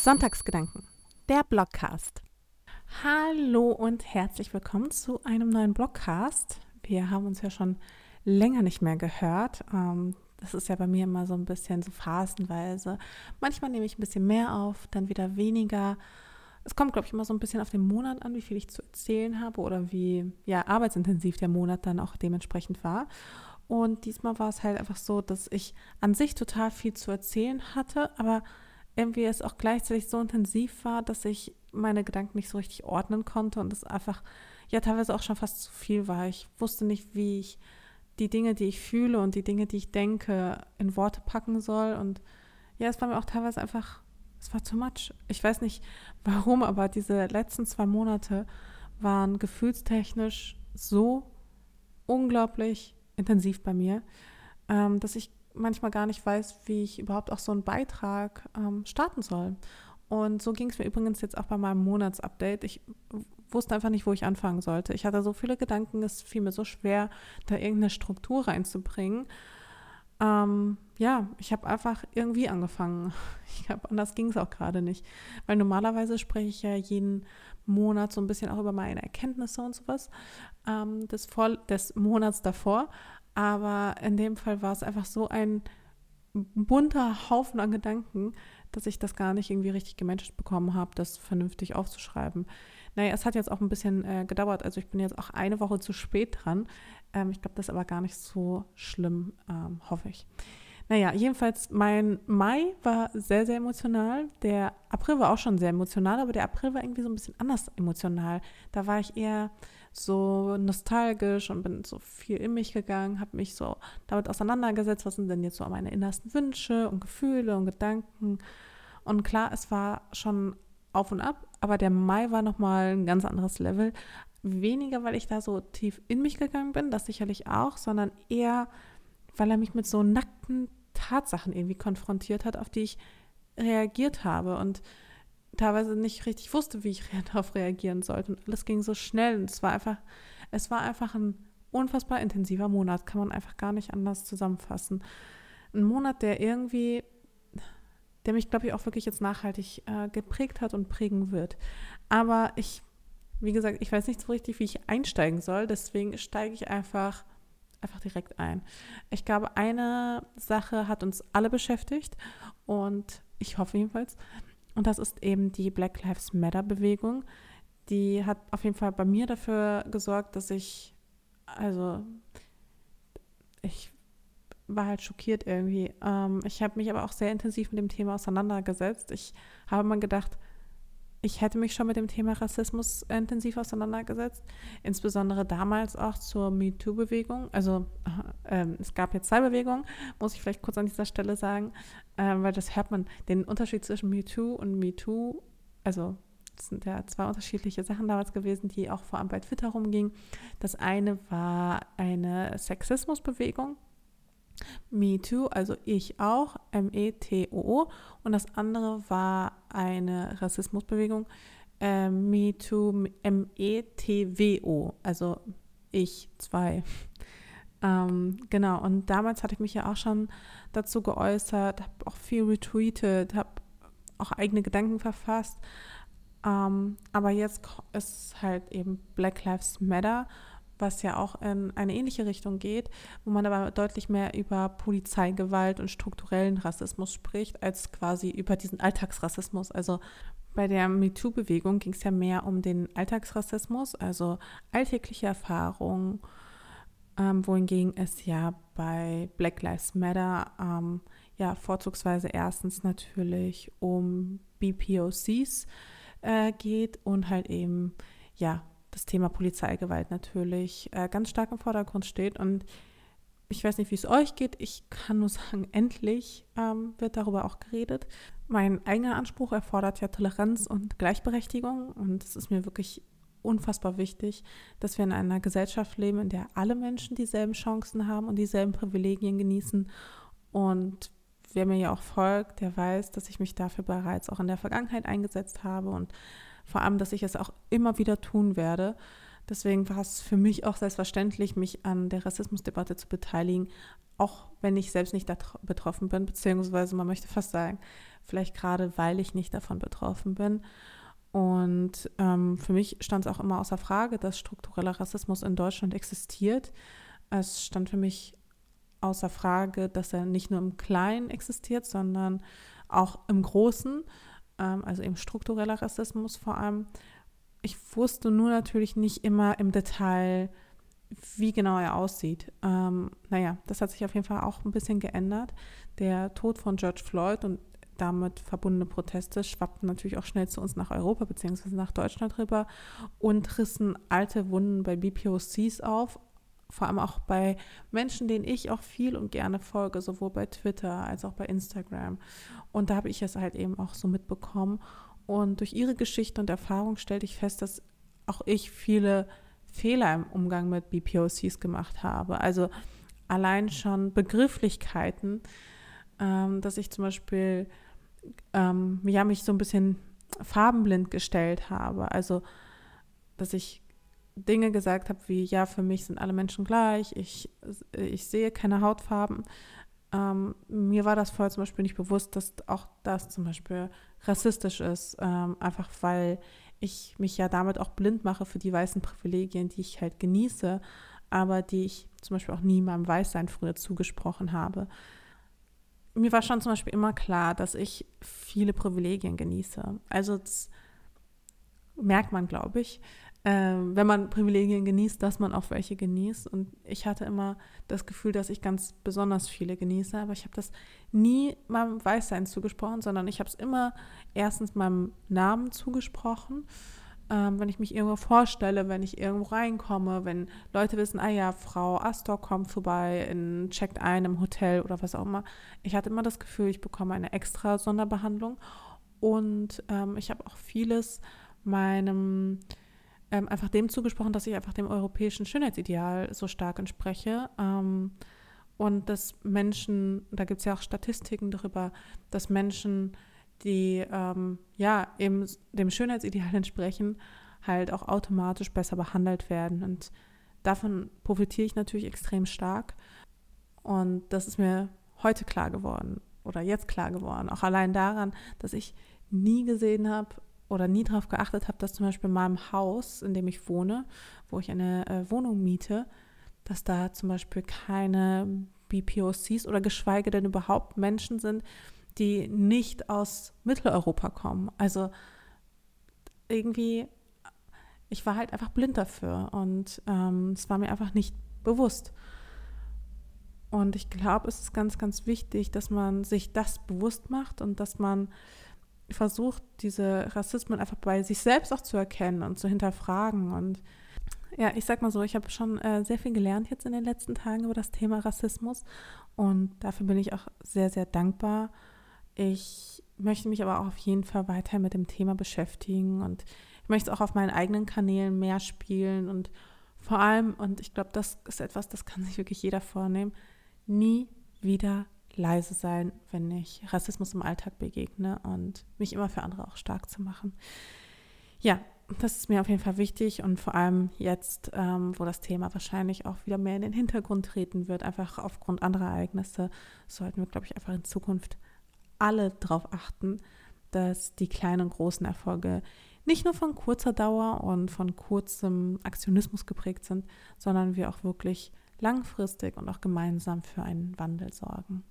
Sonntagsgedanken, der Blogcast. Hallo und herzlich willkommen zu einem neuen Blogcast. Wir haben uns ja schon länger nicht mehr gehört. Ähm, das ist ja bei mir immer so ein bisschen so phasenweise. Manchmal nehme ich ein bisschen mehr auf, dann wieder weniger. Es kommt, glaube ich, immer so ein bisschen auf den Monat an, wie viel ich zu erzählen habe oder wie ja, arbeitsintensiv der Monat dann auch dementsprechend war. Und diesmal war es halt einfach so, dass ich an sich total viel zu erzählen hatte, aber irgendwie es auch gleichzeitig so intensiv war, dass ich meine Gedanken nicht so richtig ordnen konnte und es einfach ja teilweise auch schon fast zu viel war. Ich wusste nicht, wie ich die Dinge, die ich fühle und die Dinge, die ich denke, in Worte packen soll. Und ja, es war mir auch teilweise einfach, es war too much. Ich weiß nicht warum, aber diese letzten zwei Monate waren gefühlstechnisch so unglaublich intensiv bei mir, ähm, dass ich manchmal gar nicht weiß, wie ich überhaupt auch so einen Beitrag ähm, starten soll. Und so ging es mir übrigens jetzt auch bei meinem Monatsupdate. Ich wusste einfach nicht, wo ich anfangen sollte. Ich hatte so viele Gedanken, es fiel mir so schwer, da irgendeine Struktur reinzubringen. Ähm, ja, ich habe einfach irgendwie angefangen. Ich glaube, anders ging es auch gerade nicht. Weil normalerweise spreche ich ja jeden Monat so ein bisschen auch über meine Erkenntnisse und sowas ähm, des, Vor des Monats davor. Aber in dem Fall war es einfach so ein bunter Haufen an Gedanken, dass ich das gar nicht irgendwie richtig gemanagt bekommen habe, das vernünftig aufzuschreiben. Naja, es hat jetzt auch ein bisschen äh, gedauert. Also ich bin jetzt auch eine Woche zu spät dran. Ähm, ich glaube, das ist aber gar nicht so schlimm, ähm, hoffe ich. Naja, jedenfalls, mein Mai war sehr, sehr emotional. Der April war auch schon sehr emotional, aber der April war irgendwie so ein bisschen anders emotional. Da war ich eher so nostalgisch und bin so viel in mich gegangen, habe mich so damit auseinandergesetzt, was sind denn jetzt so meine innersten Wünsche und Gefühle und Gedanken. Und klar, es war schon auf und ab, aber der Mai war nochmal ein ganz anderes Level. Weniger, weil ich da so tief in mich gegangen bin, das sicherlich auch, sondern eher, weil er mich mit so nackten Tatsachen irgendwie konfrontiert hat, auf die ich reagiert habe und teilweise nicht richtig wusste, wie ich darauf reagieren sollte. Und alles ging so schnell. Und es war einfach, es war einfach ein unfassbar intensiver Monat, kann man einfach gar nicht anders zusammenfassen. Ein Monat, der irgendwie, der mich, glaube ich, auch wirklich jetzt nachhaltig äh, geprägt hat und prägen wird. Aber ich, wie gesagt, ich weiß nicht so richtig, wie ich einsteigen soll. Deswegen steige ich einfach einfach direkt ein. Ich glaube, eine Sache hat uns alle beschäftigt und ich hoffe jedenfalls. Und das ist eben die Black Lives Matter Bewegung. Die hat auf jeden Fall bei mir dafür gesorgt, dass ich, also, ich war halt schockiert irgendwie. Ähm, ich habe mich aber auch sehr intensiv mit dem Thema auseinandergesetzt. Ich habe mal gedacht, ich hätte mich schon mit dem Thema Rassismus intensiv auseinandergesetzt, insbesondere damals auch zur MeToo-Bewegung. Also äh, es gab jetzt zwei Bewegungen, muss ich vielleicht kurz an dieser Stelle sagen, äh, weil das hört man, den Unterschied zwischen MeToo und MeToo, also das sind ja zwei unterschiedliche Sachen damals gewesen, die auch vor allem bei Twitter rumgingen. Das eine war eine Sexismusbewegung, Me Too, also ich auch, M-E-T-O-O. Und das andere war eine Rassismusbewegung, äh, Me Too, M-E-T-W-O, also ich zwei. Ähm, genau, und damals hatte ich mich ja auch schon dazu geäußert, habe auch viel retweetet, habe auch eigene Gedanken verfasst. Ähm, aber jetzt ist halt eben Black Lives Matter was ja auch in eine ähnliche Richtung geht, wo man aber deutlich mehr über Polizeigewalt und strukturellen Rassismus spricht, als quasi über diesen Alltagsrassismus. Also bei der MeToo-Bewegung ging es ja mehr um den Alltagsrassismus, also alltägliche Erfahrungen, ähm, wohingegen es ja bei Black Lives Matter ähm, ja vorzugsweise erstens natürlich um BPOCs äh, geht und halt eben ja das Thema Polizeigewalt natürlich äh, ganz stark im Vordergrund steht. Und ich weiß nicht, wie es euch geht. Ich kann nur sagen, endlich ähm, wird darüber auch geredet. Mein eigener Anspruch erfordert ja Toleranz und Gleichberechtigung. Und es ist mir wirklich unfassbar wichtig, dass wir in einer Gesellschaft leben, in der alle Menschen dieselben Chancen haben und dieselben Privilegien genießen. Und wer mir ja auch folgt, der weiß, dass ich mich dafür bereits auch in der Vergangenheit eingesetzt habe und vor allem, dass ich es auch immer wieder tun werde. Deswegen war es für mich auch selbstverständlich, mich an der Rassismusdebatte zu beteiligen, auch wenn ich selbst nicht betroffen bin, beziehungsweise man möchte fast sagen, vielleicht gerade weil ich nicht davon betroffen bin. Und ähm, für mich stand es auch immer außer Frage, dass struktureller Rassismus in Deutschland existiert. Es stand für mich außer Frage, dass er nicht nur im Kleinen existiert, sondern auch im Großen, also eben struktureller Rassismus vor allem. Ich wusste nur natürlich nicht immer im Detail, wie genau er aussieht. Ähm, naja, das hat sich auf jeden Fall auch ein bisschen geändert. Der Tod von George Floyd und damit verbundene Proteste schwappten natürlich auch schnell zu uns nach Europa bzw. nach Deutschland rüber und rissen alte Wunden bei BPOCs auf, vor allem auch bei Menschen, denen ich auch viel und gerne folge, sowohl bei Twitter als auch bei Instagram. Und da habe ich es halt eben auch so mitbekommen. Und durch ihre Geschichte und Erfahrung stellte ich fest, dass auch ich viele Fehler im Umgang mit BPOCs gemacht habe. Also allein schon Begrifflichkeiten, ähm, dass ich zum Beispiel ähm, ja, mich so ein bisschen farbenblind gestellt habe. Also, dass ich Dinge gesagt habe wie, ja, für mich sind alle Menschen gleich, ich, ich sehe keine Hautfarben. Ähm, mir war das vorher zum Beispiel nicht bewusst, dass auch das zum Beispiel rassistisch ist, ähm, einfach weil ich mich ja damit auch blind mache für die weißen Privilegien, die ich halt genieße, aber die ich zum Beispiel auch nie meinem Weißsein früher zugesprochen habe. Mir war schon zum Beispiel immer klar, dass ich viele Privilegien genieße. Also das merkt man, glaube ich äh, wenn man Privilegien genießt, dass man auch welche genießt. Und ich hatte immer das Gefühl, dass ich ganz besonders viele genieße, aber ich habe das nie meinem Weißsein zugesprochen, sondern ich habe es immer erstens meinem Namen zugesprochen. Ähm, wenn ich mich irgendwo vorstelle, wenn ich irgendwo reinkomme, wenn Leute wissen, ah ja, Frau Astor kommt vorbei, in, checkt ein im Hotel oder was auch immer. Ich hatte immer das Gefühl, ich bekomme eine extra Sonderbehandlung. Und ähm, ich habe auch vieles meinem ähm, einfach dem zugesprochen, dass ich einfach dem europäischen Schönheitsideal so stark entspreche. Ähm, und dass Menschen, da gibt es ja auch Statistiken darüber, dass Menschen, die ähm, ja eben dem Schönheitsideal entsprechen, halt auch automatisch besser behandelt werden. Und davon profitiere ich natürlich extrem stark. Und das ist mir heute klar geworden oder jetzt klar geworden. Auch allein daran, dass ich nie gesehen habe, oder nie darauf geachtet habe, dass zum Beispiel in meinem Haus, in dem ich wohne, wo ich eine äh, Wohnung miete, dass da zum Beispiel keine BPOCs oder geschweige denn überhaupt Menschen sind, die nicht aus Mitteleuropa kommen. Also irgendwie, ich war halt einfach blind dafür und ähm, es war mir einfach nicht bewusst. Und ich glaube, es ist ganz, ganz wichtig, dass man sich das bewusst macht und dass man versucht, diese Rassismen einfach bei sich selbst auch zu erkennen und zu hinterfragen. Und ja, ich sag mal so, ich habe schon äh, sehr viel gelernt jetzt in den letzten Tagen über das Thema Rassismus und dafür bin ich auch sehr, sehr dankbar. Ich möchte mich aber auch auf jeden Fall weiter mit dem Thema beschäftigen und ich möchte es auch auf meinen eigenen Kanälen mehr spielen und vor allem, und ich glaube, das ist etwas, das kann sich wirklich jeder vornehmen, nie wieder leise sein, wenn ich Rassismus im Alltag begegne und mich immer für andere auch stark zu machen. Ja, das ist mir auf jeden Fall wichtig und vor allem jetzt, ähm, wo das Thema wahrscheinlich auch wieder mehr in den Hintergrund treten wird, einfach aufgrund anderer Ereignisse, sollten wir, glaube ich, einfach in Zukunft alle darauf achten, dass die kleinen und großen Erfolge nicht nur von kurzer Dauer und von kurzem Aktionismus geprägt sind, sondern wir auch wirklich langfristig und auch gemeinsam für einen Wandel sorgen.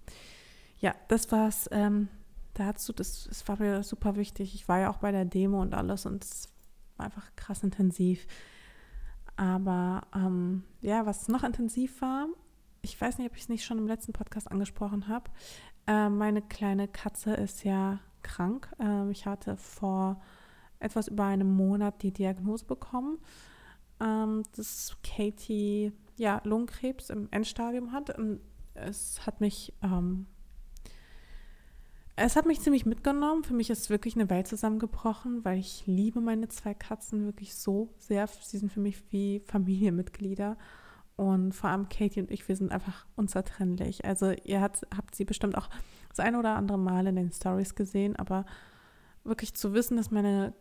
Ja, das war's ähm, dazu. Das, das war mir super wichtig. Ich war ja auch bei der Demo und alles und es war einfach krass intensiv. Aber ähm, ja, was noch intensiv war, ich weiß nicht, ob ich es nicht schon im letzten Podcast angesprochen habe. Äh, meine kleine Katze ist ja krank. Äh, ich hatte vor etwas über einem Monat die Diagnose bekommen, ähm, dass Katie ja, Lungenkrebs im Endstadium hat. Und es hat mich, ähm, es hat mich ziemlich mitgenommen. Für mich ist wirklich eine Welt zusammengebrochen, weil ich liebe meine zwei Katzen wirklich so sehr. Sie sind für mich wie Familienmitglieder. Und vor allem Katie und ich, wir sind einfach unzertrennlich. Also ihr habt, habt sie bestimmt auch das eine oder andere Mal in den Stories gesehen, aber wirklich zu wissen, dass meine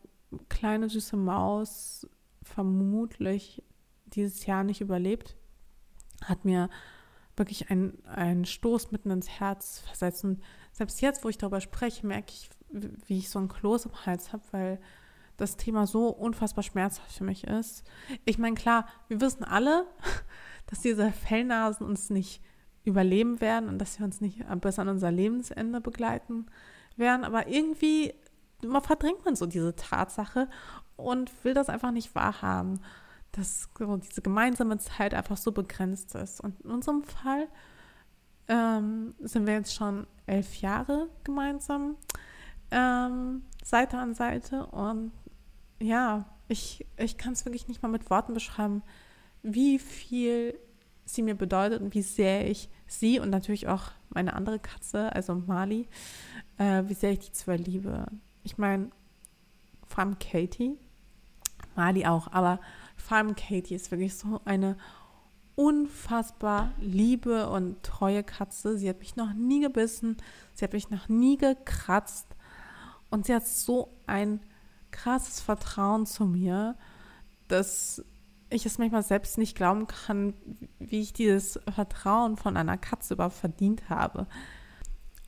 kleine süße Maus vermutlich dieses Jahr nicht überlebt, hat mir wirklich einen, Stoß mitten ins Herz versetzt. Und selbst jetzt, wo ich darüber spreche, merke ich, wie ich so ein Kloß im Hals habe, weil das Thema so unfassbar schmerzhaft für mich ist. Ich meine, klar, wir wissen alle, dass diese Fellnasen uns nicht überleben werden und dass sie uns nicht bis an unser Lebensende begleiten werden. Aber irgendwie man verdrängt man so diese Tatsache und will das einfach nicht wahrhaben, dass diese gemeinsame Zeit einfach so begrenzt ist. Und in unserem Fall ähm, sind wir jetzt schon elf Jahre gemeinsam ähm, Seite an Seite und ja, ich, ich kann es wirklich nicht mal mit Worten beschreiben, wie viel sie mir bedeutet und wie sehr ich sie und natürlich auch meine andere Katze, also Mali, äh, wie sehr ich die zwei liebe. Ich meine, vor allem Katie, Mali auch, aber vor allem Katie ist wirklich so eine unfassbar liebe und treue Katze. Sie hat mich noch nie gebissen, sie hat mich noch nie gekratzt und sie hat so ein krasses Vertrauen zu mir, dass ich es manchmal selbst nicht glauben kann, wie ich dieses Vertrauen von einer Katze überhaupt verdient habe.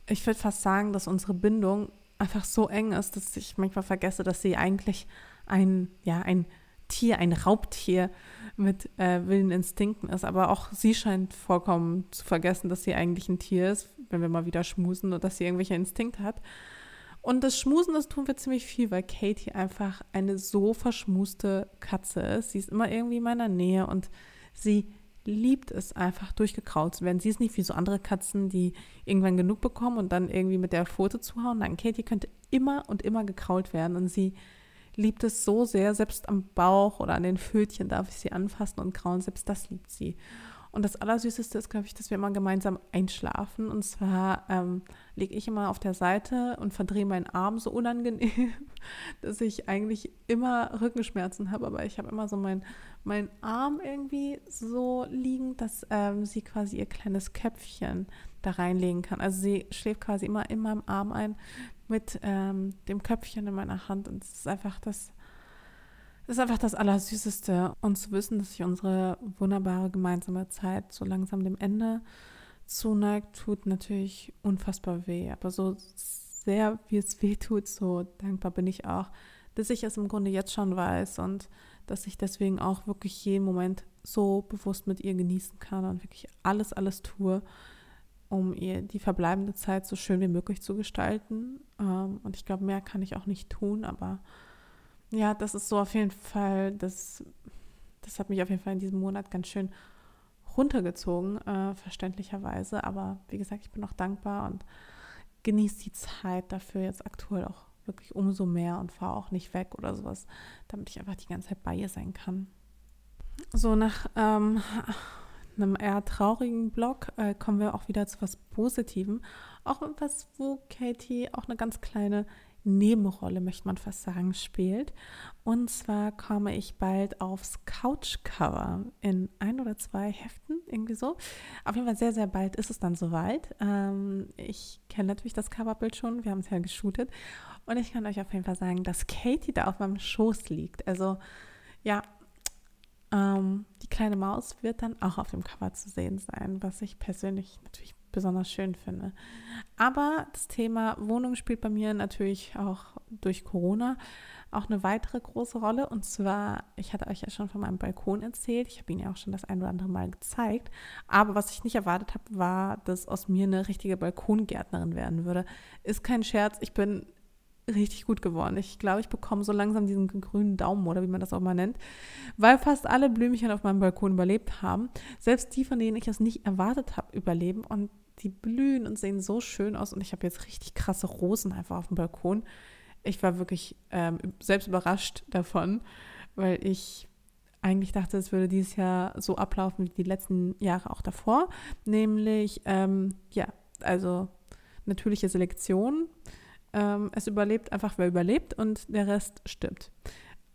Ich würde fast sagen, dass unsere Bindung einfach so eng ist, dass ich manchmal vergesse, dass sie eigentlich ein, ja, ein Tier, ein Raubtier mit äh, wilden Instinkten ist. Aber auch sie scheint vollkommen zu vergessen, dass sie eigentlich ein Tier ist, wenn wir mal wieder schmusen und dass sie irgendwelche Instinkte hat. Und das Schmusen, das tun wir ziemlich viel, weil Katie einfach eine so verschmuste Katze ist. Sie ist immer irgendwie in meiner Nähe und sie liebt es einfach durchgekraut zu werden. Sie ist nicht wie so andere Katzen, die irgendwann genug bekommen und dann irgendwie mit der Pfote zuhauen. Nein, Katie könnte immer und immer gekrault werden und sie liebt es so sehr, selbst am Bauch oder an den Fötchen darf ich sie anfassen und krauen, selbst das liebt sie. Und das Allersüßeste ist, glaube ich, dass wir immer gemeinsam einschlafen. Und zwar ähm, liege ich immer auf der Seite und verdrehe meinen Arm so unangenehm, dass ich eigentlich immer Rückenschmerzen habe. Aber ich habe immer so meinen mein Arm irgendwie so liegen, dass ähm, sie quasi ihr kleines Köpfchen da reinlegen kann. Also sie schläft quasi immer in meinem Arm ein mit ähm, dem Köpfchen in meiner Hand. Und es ist einfach das das ist einfach das Allersüßeste. Und zu wissen, dass sich unsere wunderbare gemeinsame Zeit so langsam dem Ende zuneigt, tut natürlich unfassbar weh. Aber so sehr, wie es weh tut, so dankbar bin ich auch, dass ich es im Grunde jetzt schon weiß und dass ich deswegen auch wirklich jeden Moment so bewusst mit ihr genießen kann und wirklich alles, alles tue, um ihr die verbleibende Zeit so schön wie möglich zu gestalten. Ähm, und ich glaube, mehr kann ich auch nicht tun, aber ja, das ist so auf jeden Fall, das, das hat mich auf jeden Fall in diesem Monat ganz schön runtergezogen, äh, verständlicherweise. Aber wie gesagt, ich bin auch dankbar und genieße die Zeit dafür jetzt aktuell auch wirklich umso mehr und fahre auch nicht weg oder sowas, damit ich einfach die ganze Zeit bei ihr sein kann. So, nach ähm, einem eher traurigen Blog äh, kommen wir auch wieder zu was Positivem. Auch etwas, wo Katie auch eine ganz kleine Nebenrolle, möchte man fast sagen, spielt. Und zwar komme ich bald aufs Couchcover in ein oder zwei Heften, irgendwie so. Auf jeden Fall sehr, sehr bald ist es dann soweit. Ähm, ich kenne natürlich das Coverbild schon, wir haben es ja geshootet. Und ich kann euch auf jeden Fall sagen, dass Katie da auf meinem Schoß liegt. Also ja, ähm, die kleine Maus wird dann auch auf dem Cover zu sehen sein, was ich persönlich natürlich besonders schön finde. Aber das Thema Wohnung spielt bei mir natürlich auch durch Corona auch eine weitere große Rolle. Und zwar, ich hatte euch ja schon von meinem Balkon erzählt. Ich habe ihn ja auch schon das ein oder andere Mal gezeigt. Aber was ich nicht erwartet habe, war, dass aus mir eine richtige Balkongärtnerin werden würde. Ist kein Scherz. Ich bin richtig gut geworden. Ich glaube, ich bekomme so langsam diesen grünen Daumen oder wie man das auch mal nennt, weil fast alle Blümchen auf meinem Balkon überlebt haben. Selbst die, von denen ich es nicht erwartet habe, überleben. Und die blühen und sehen so schön aus. Und ich habe jetzt richtig krasse Rosen einfach auf dem Balkon. Ich war wirklich ähm, selbst überrascht davon, weil ich eigentlich dachte, es würde dieses Jahr so ablaufen wie die letzten Jahre auch davor. Nämlich, ähm, ja, also natürliche Selektion. Ähm, es überlebt einfach, wer überlebt und der Rest stirbt.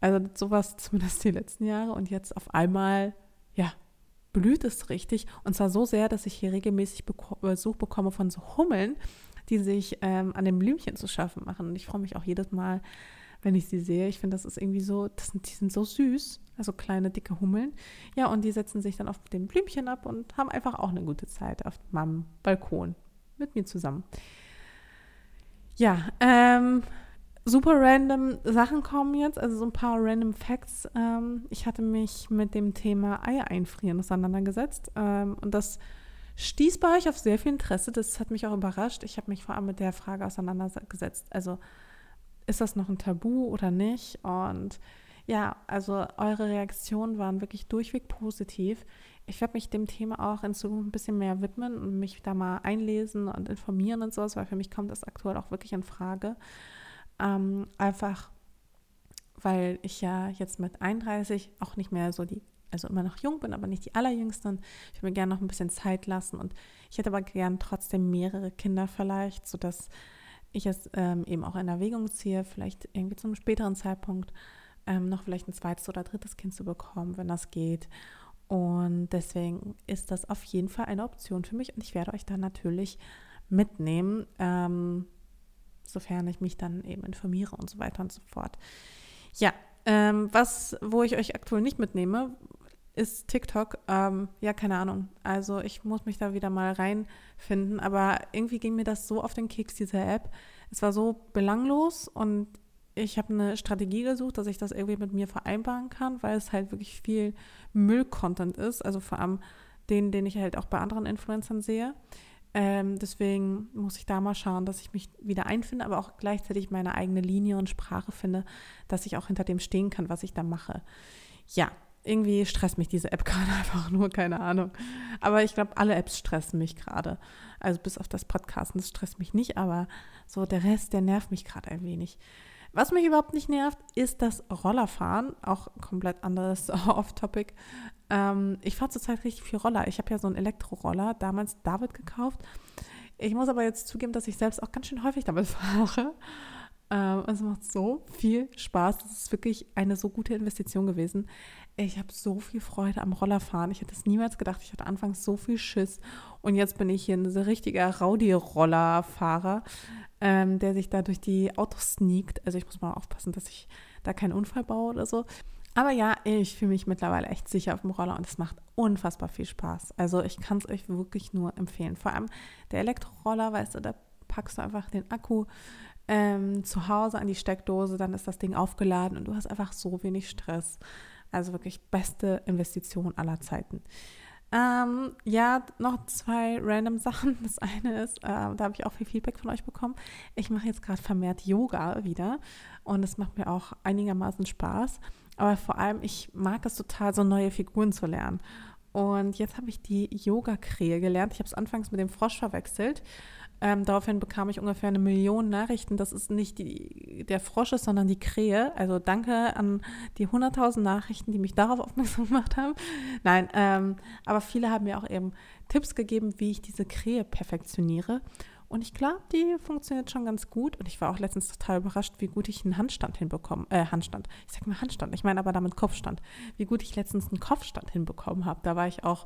Also sowas zumindest die letzten Jahre. Und jetzt auf einmal, ja, blüht es richtig. Und zwar so sehr, dass ich hier regelmäßig Besuch bekomme von so Hummeln, die sich ähm, an den Blümchen zu schaffen machen. Und ich freue mich auch jedes Mal, wenn ich sie sehe. Ich finde, das ist irgendwie so, das sind, die sind so süß, also kleine, dicke Hummeln. Ja, und die setzen sich dann auf den Blümchen ab und haben einfach auch eine gute Zeit auf meinem Balkon mit mir zusammen. Ja, ähm, super random Sachen kommen jetzt, also so ein paar random Facts. Ähm, ich hatte mich mit dem Thema Eier einfrieren auseinandergesetzt ähm, und das stieß bei euch auf sehr viel Interesse. Das hat mich auch überrascht. Ich habe mich vor allem mit der Frage auseinandergesetzt. Also ist das noch ein Tabu oder nicht? Und ja, also eure Reaktionen waren wirklich durchweg positiv. Ich werde mich dem Thema auch in Zukunft ein bisschen mehr widmen und mich da mal einlesen und informieren und sowas, weil für mich kommt das aktuell auch wirklich in Frage. Ähm, einfach, weil ich ja jetzt mit 31 auch nicht mehr so die, also immer noch jung bin, aber nicht die allerjüngste. Und ich würde mir gerne noch ein bisschen Zeit lassen und ich hätte aber gern trotzdem mehrere Kinder vielleicht, sodass ich es ähm, eben auch in Erwägung ziehe, vielleicht irgendwie zum späteren Zeitpunkt ähm, noch vielleicht ein zweites oder drittes Kind zu bekommen, wenn das geht. Und deswegen ist das auf jeden Fall eine Option für mich und ich werde euch da natürlich mitnehmen. Ähm, sofern ich mich dann eben informiere und so weiter und so fort. Ja, ähm, was, wo ich euch aktuell nicht mitnehme, ist TikTok. Ähm, ja, keine Ahnung. Also ich muss mich da wieder mal reinfinden, aber irgendwie ging mir das so auf den Keks, diese App. Es war so belanglos und ich habe eine Strategie gesucht, dass ich das irgendwie mit mir vereinbaren kann, weil es halt wirklich viel Müll-Content ist. Also vor allem den, den ich halt auch bei anderen Influencern sehe. Ähm, deswegen muss ich da mal schauen, dass ich mich wieder einfinde, aber auch gleichzeitig meine eigene Linie und Sprache finde, dass ich auch hinter dem stehen kann, was ich da mache. Ja, irgendwie stresst mich diese App gerade einfach nur, keine Ahnung. Aber ich glaube, alle Apps stressen mich gerade. Also bis auf das Podcasten, das stresst mich nicht, aber so der Rest, der nervt mich gerade ein wenig. Was mich überhaupt nicht nervt, ist das Rollerfahren. Auch komplett anderes Off-Topic. Ähm, ich fahre zurzeit richtig viel Roller. Ich habe ja so einen Elektroroller, damals David gekauft. Ich muss aber jetzt zugeben, dass ich selbst auch ganz schön häufig damit fahre. Ähm, es macht so viel Spaß. Das ist wirklich eine so gute Investition gewesen. Ich habe so viel Freude am Rollerfahren. Ich hätte es niemals gedacht. Ich hatte anfangs so viel Schiss. Und jetzt bin ich hier ein richtiger Rowdy-Rollerfahrer ähm, der sich da durch die Autos sneakt. Also ich muss mal aufpassen, dass ich da keinen Unfall baue oder so. Aber ja, ich fühle mich mittlerweile echt sicher auf dem Roller und es macht unfassbar viel Spaß. Also ich kann es euch wirklich nur empfehlen. Vor allem der Elektroroller, weißt du, da packst du einfach den Akku ähm, zu Hause an die Steckdose, dann ist das Ding aufgeladen und du hast einfach so wenig Stress. Also wirklich beste Investition aller Zeiten. Ähm, ja, noch zwei random Sachen. Das eine ist, äh, da habe ich auch viel Feedback von euch bekommen. Ich mache jetzt gerade vermehrt Yoga wieder und es macht mir auch einigermaßen Spaß. Aber vor allem, ich mag es total, so neue Figuren zu lernen. Und jetzt habe ich die Yoga-Krähe gelernt. Ich habe es anfangs mit dem Frosch verwechselt. Ähm, daraufhin bekam ich ungefähr eine Million Nachrichten, dass es nicht die, der Frosch ist, sondern die Krähe. Also danke an die 100.000 Nachrichten, die mich darauf aufmerksam gemacht haben. Nein, ähm, aber viele haben mir auch eben Tipps gegeben, wie ich diese Krähe perfektioniere. Und ich glaube, die funktioniert schon ganz gut. Und ich war auch letztens total überrascht, wie gut ich einen Handstand hinbekommen, äh, Handstand. Ich sage mal Handstand, ich meine aber damit Kopfstand. Wie gut ich letztens einen Kopfstand hinbekommen habe. Da war ich auch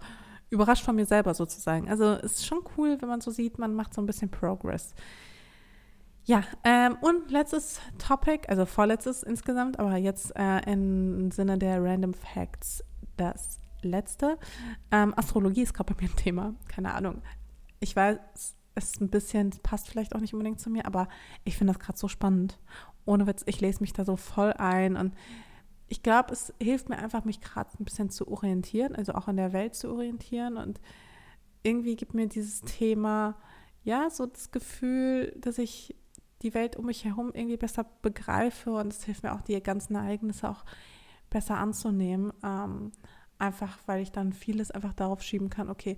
überrascht von mir selber sozusagen. Also es ist schon cool, wenn man so sieht, man macht so ein bisschen Progress. Ja, ähm, und letztes Topic, also vorletztes insgesamt, aber jetzt äh, im Sinne der Random Facts das letzte. Ähm, Astrologie ist gerade bei mir ein Thema, keine Ahnung. Ich weiß, es ist ein bisschen, passt vielleicht auch nicht unbedingt zu mir, aber ich finde das gerade so spannend. Ohne Witz, ich lese mich da so voll ein und ich glaube, es hilft mir einfach, mich gerade ein bisschen zu orientieren, also auch in der Welt zu orientieren. Und irgendwie gibt mir dieses Thema, ja, so das Gefühl, dass ich die Welt um mich herum irgendwie besser begreife und es hilft mir auch, die ganzen Ereignisse auch besser anzunehmen. Ähm, einfach, weil ich dann vieles einfach darauf schieben kann, okay,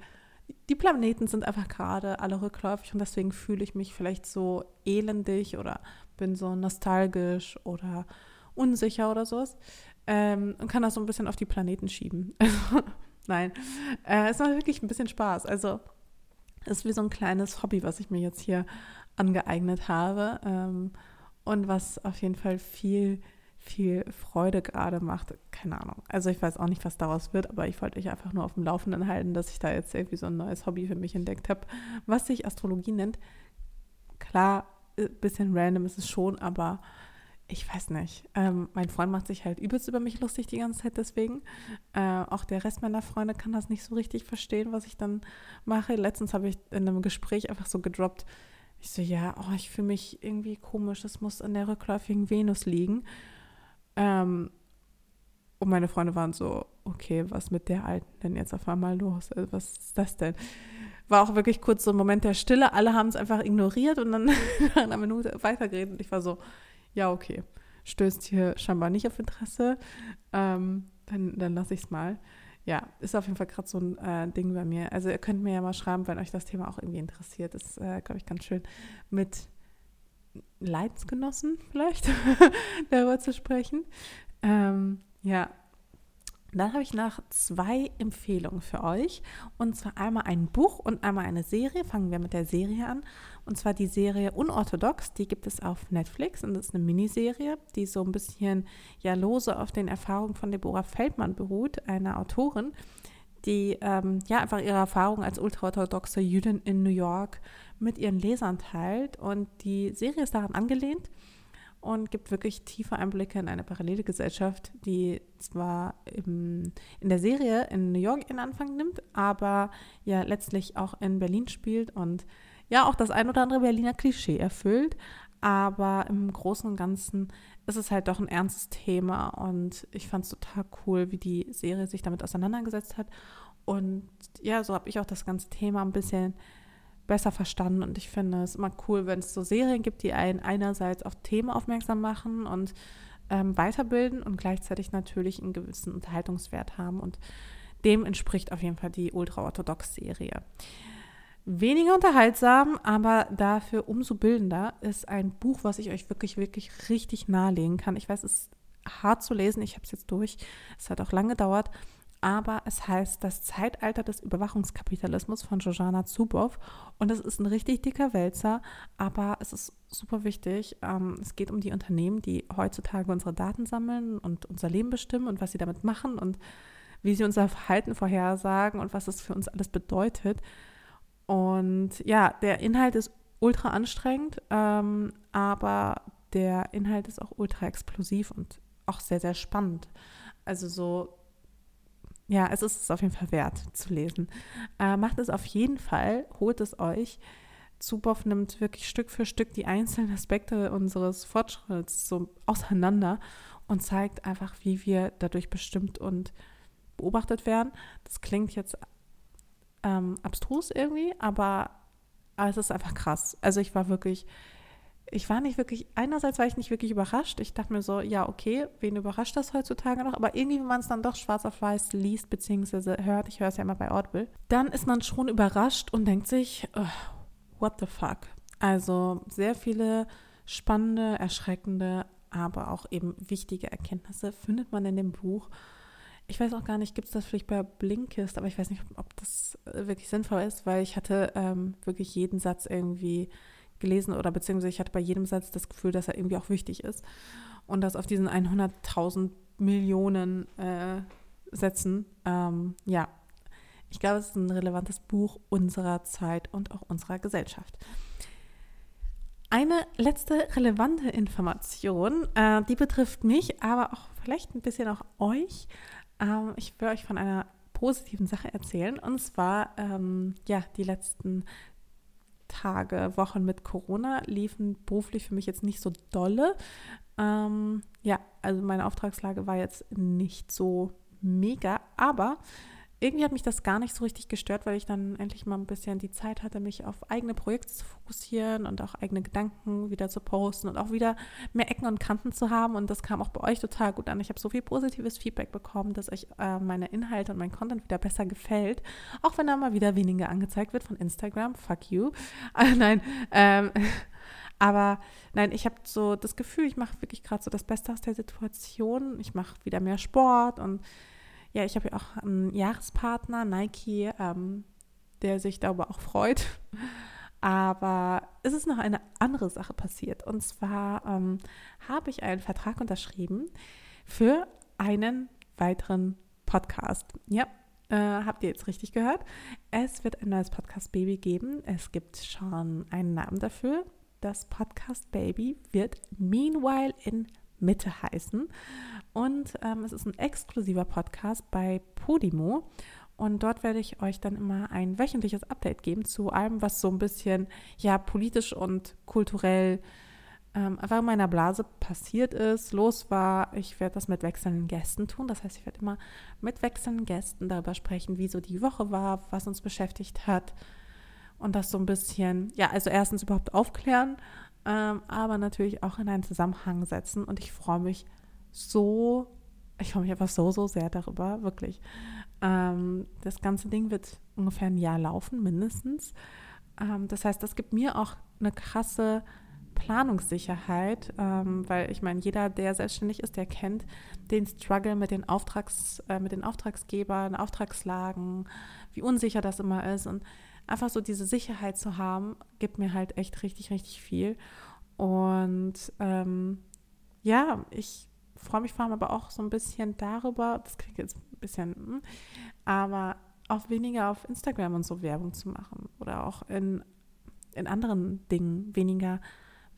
die Planeten sind einfach gerade alle rückläufig und deswegen fühle ich mich vielleicht so elendig oder bin so nostalgisch oder unsicher oder sowas. Ähm, und kann das so ein bisschen auf die Planeten schieben. Nein, äh, es macht wirklich ein bisschen Spaß. Also es ist wie so ein kleines Hobby, was ich mir jetzt hier angeeignet habe ähm, und was auf jeden Fall viel, viel Freude gerade macht. Keine Ahnung. Also ich weiß auch nicht, was daraus wird, aber ich wollte euch einfach nur auf dem Laufenden halten, dass ich da jetzt irgendwie so ein neues Hobby für mich entdeckt habe, was sich Astrologie nennt. Klar, ein bisschen random ist es schon, aber ich weiß nicht. Ähm, mein Freund macht sich halt übelst über mich lustig die ganze Zeit deswegen. Äh, auch der Rest meiner Freunde kann das nicht so richtig verstehen, was ich dann mache. Letztens habe ich in einem Gespräch einfach so gedroppt. Ich so, ja, oh, ich fühle mich irgendwie komisch. Das muss an der rückläufigen Venus liegen. Ähm, und meine Freunde waren so, okay, was mit der Alten denn jetzt auf einmal los? Also, was ist das denn? War auch wirklich kurz so ein Moment der Stille. Alle haben es einfach ignoriert und dann nach einer Minute weitergeredet. Und ich war so, ja, okay, stößt hier scheinbar nicht auf Interesse. Ähm, dann dann lasse ich es mal. Ja, ist auf jeden Fall gerade so ein äh, Ding bei mir. Also ihr könnt mir ja mal schreiben, wenn euch das Thema auch irgendwie interessiert. Das ist, äh, glaube ich, ganz schön mit Leidensgenossen vielleicht darüber zu sprechen. Ähm, ja, dann habe ich noch zwei Empfehlungen für euch. Und zwar einmal ein Buch und einmal eine Serie. Fangen wir mit der Serie an. Und zwar die Serie Unorthodox. Die gibt es auf Netflix und das ist eine Miniserie, die so ein bisschen ja lose auf den Erfahrungen von Deborah Feldmann beruht, einer Autorin, die ähm, ja einfach ihre Erfahrungen als ultraorthodoxe Jüdin in New York mit ihren Lesern teilt. Und die Serie ist daran angelehnt und gibt wirklich tiefe Einblicke in eine parallele Gesellschaft, die zwar im, in der Serie in New York ihren Anfang nimmt, aber ja letztlich auch in Berlin spielt und ja auch das ein oder andere Berliner Klischee erfüllt. Aber im Großen und Ganzen ist es halt doch ein ernstes Thema und ich fand es total cool, wie die Serie sich damit auseinandergesetzt hat. Und ja, so habe ich auch das ganze Thema ein bisschen besser verstanden. Und ich finde es immer cool, wenn es so Serien gibt, die einen einerseits auf Themen aufmerksam machen und ähm, weiterbilden und gleichzeitig natürlich einen gewissen Unterhaltungswert haben. Und dem entspricht auf jeden Fall die Ultra-Orthodox-Serie. Weniger unterhaltsam, aber dafür umso bildender ist ein Buch, was ich euch wirklich, wirklich richtig nahelegen kann. Ich weiß, es ist hart zu lesen, ich habe es jetzt durch. Es hat auch lange gedauert, aber es heißt Das Zeitalter des Überwachungskapitalismus von Jojana Zuboff und es ist ein richtig dicker Wälzer, aber es ist super wichtig. Ähm, es geht um die Unternehmen, die heutzutage unsere Daten sammeln und unser Leben bestimmen und was sie damit machen und wie sie unser Verhalten vorhersagen und was es für uns alles bedeutet. Und ja, der Inhalt ist ultra anstrengend, ähm, aber der Inhalt ist auch ultra explosiv und auch sehr, sehr spannend. Also so ja, es ist es auf jeden Fall wert zu lesen. Äh, macht es auf jeden Fall, holt es euch. Zuboff nimmt wirklich Stück für Stück die einzelnen Aspekte unseres Fortschritts so auseinander und zeigt einfach, wie wir dadurch bestimmt und beobachtet werden. Das klingt jetzt ähm, abstrus irgendwie, aber, aber es ist einfach krass. Also ich war wirklich ich war nicht wirklich, einerseits war ich nicht wirklich überrascht. Ich dachte mir so, ja, okay, wen überrascht das heutzutage noch? Aber irgendwie, wenn man es dann doch schwarz auf weiß liest, beziehungsweise hört, ich höre es ja immer bei Audible, dann ist man schon überrascht und denkt sich, oh, what the fuck? Also sehr viele spannende, erschreckende, aber auch eben wichtige Erkenntnisse findet man in dem Buch. Ich weiß auch gar nicht, gibt es das vielleicht bei Blinkist, aber ich weiß nicht, ob das wirklich sinnvoll ist, weil ich hatte ähm, wirklich jeden Satz irgendwie gelesen oder beziehungsweise ich hatte bei jedem Satz das Gefühl, dass er irgendwie auch wichtig ist. Und dass auf diesen 100.000 Millionen äh, Sätzen, ähm, ja, ich glaube, es ist ein relevantes Buch unserer Zeit und auch unserer Gesellschaft. Eine letzte relevante Information, äh, die betrifft mich, aber auch vielleicht ein bisschen auch euch. Ähm, ich will euch von einer positiven Sache erzählen. Und zwar, ähm, ja, die letzten Tage, Wochen mit Corona liefen beruflich für mich jetzt nicht so dolle. Ähm, ja, also meine Auftragslage war jetzt nicht so mega, aber irgendwie hat mich das gar nicht so richtig gestört, weil ich dann endlich mal ein bisschen die Zeit hatte, mich auf eigene Projekte zu fokussieren und auch eigene Gedanken wieder zu posten und auch wieder mehr Ecken und Kanten zu haben. Und das kam auch bei euch total gut an. Ich habe so viel positives Feedback bekommen, dass euch äh, meine Inhalte und mein Content wieder besser gefällt. Auch wenn da mal wieder weniger angezeigt wird von Instagram. Fuck you. Äh, nein, ähm, aber nein, ich habe so das Gefühl, ich mache wirklich gerade so das Beste aus der Situation. Ich mache wieder mehr Sport und ja, ich habe ja auch einen Jahrespartner, Nike, ähm, der sich darüber auch freut. Aber es ist noch eine andere Sache passiert. Und zwar ähm, habe ich einen Vertrag unterschrieben für einen weiteren Podcast. Ja, äh, habt ihr jetzt richtig gehört? Es wird ein neues Podcast Baby geben. Es gibt schon einen Namen dafür. das Podcast Baby wird Meanwhile in Mitte heißen. Und ähm, es ist ein exklusiver Podcast bei Podimo. Und dort werde ich euch dann immer ein wöchentliches Update geben zu allem, was so ein bisschen ja politisch und kulturell ähm, einfach in meiner Blase passiert ist, los war. Ich werde das mit wechselnden Gästen tun. Das heißt, ich werde immer mit wechselnden Gästen darüber sprechen, wie so die Woche war, was uns beschäftigt hat. Und das so ein bisschen, ja, also erstens überhaupt aufklären, ähm, aber natürlich auch in einen Zusammenhang setzen. Und ich freue mich so, ich freue mich einfach so, so sehr darüber, wirklich. Ähm, das ganze Ding wird ungefähr ein Jahr laufen, mindestens. Ähm, das heißt, das gibt mir auch eine krasse Planungssicherheit, ähm, weil ich meine, jeder, der selbstständig ist, der kennt den Struggle mit den, Auftrags, äh, mit den Auftragsgebern, Auftragslagen, wie unsicher das immer ist. Und einfach so diese Sicherheit zu haben, gibt mir halt echt richtig, richtig viel. Und ähm, ja, ich freue mich vor allem aber auch so ein bisschen darüber, das klingt jetzt ein bisschen, hm, aber auch weniger auf Instagram und so Werbung zu machen oder auch in, in anderen Dingen weniger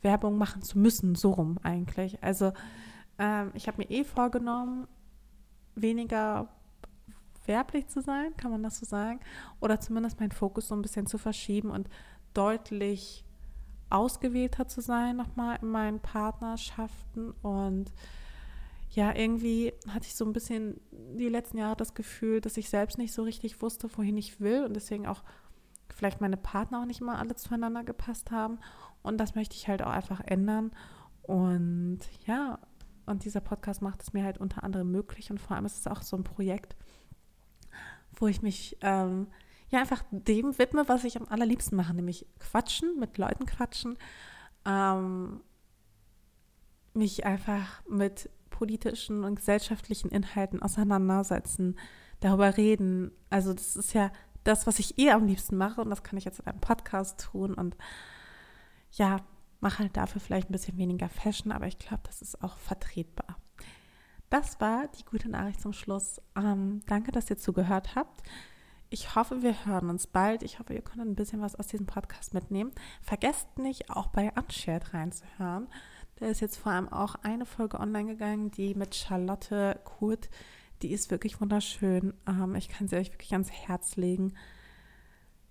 Werbung machen zu müssen, so rum eigentlich. Also ähm, ich habe mir eh vorgenommen, weniger werblich zu sein, kann man das so sagen, oder zumindest meinen Fokus so ein bisschen zu verschieben und deutlich ausgewählter zu sein nochmal in meinen Partnerschaften und ja, irgendwie hatte ich so ein bisschen die letzten Jahre das Gefühl, dass ich selbst nicht so richtig wusste, wohin ich will und deswegen auch vielleicht meine Partner auch nicht immer alle zueinander gepasst haben. Und das möchte ich halt auch einfach ändern. Und ja, und dieser Podcast macht es mir halt unter anderem möglich. Und vor allem ist es auch so ein Projekt, wo ich mich ähm, ja einfach dem widme, was ich am allerliebsten mache, nämlich quatschen, mit Leuten quatschen, ähm, mich einfach mit politischen und gesellschaftlichen Inhalten auseinandersetzen, darüber reden. Also das ist ja das, was ich eh am liebsten mache und das kann ich jetzt in einem Podcast tun und ja, mache halt dafür vielleicht ein bisschen weniger Fashion, aber ich glaube, das ist auch vertretbar. Das war die gute Nachricht zum Schluss. Ähm, danke, dass ihr zugehört habt. Ich hoffe, wir hören uns bald. Ich hoffe, ihr könnt ein bisschen was aus diesem Podcast mitnehmen. Vergesst nicht, auch bei Unshared reinzuhören. Da ist jetzt vor allem auch eine Folge online gegangen, die mit Charlotte Kurt die ist wirklich wunderschön. Ähm, ich kann sie euch wirklich ans Herz legen.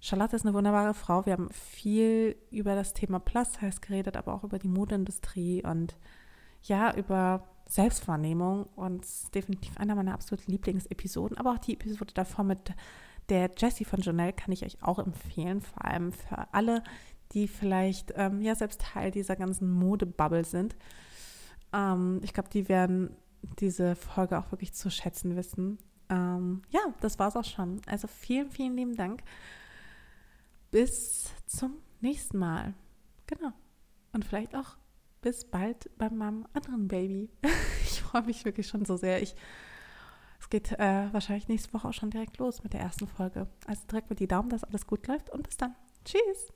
Charlotte ist eine wunderbare Frau. Wir haben viel über das Thema Plus Size geredet, aber auch über die Modeindustrie und ja, über Selbstwahrnehmung. Und definitiv einer meiner absoluten Lieblingsepisoden. Aber auch die Episode davor mit der Jessie von Janelle kann ich euch auch empfehlen. Vor allem für alle, die vielleicht ähm, ja selbst Teil dieser ganzen Modebubble sind. Ähm, ich glaube, die werden diese Folge auch wirklich zu schätzen wissen. Ähm, ja, das war's auch schon. Also vielen, vielen lieben Dank. Bis zum nächsten Mal. Genau. Und vielleicht auch bis bald bei meinem anderen Baby. ich freue mich wirklich schon so sehr. Ich, es geht äh, wahrscheinlich nächste Woche auch schon direkt los mit der ersten Folge. Also direkt mit die Daumen, dass alles gut läuft und bis dann. Tschüss.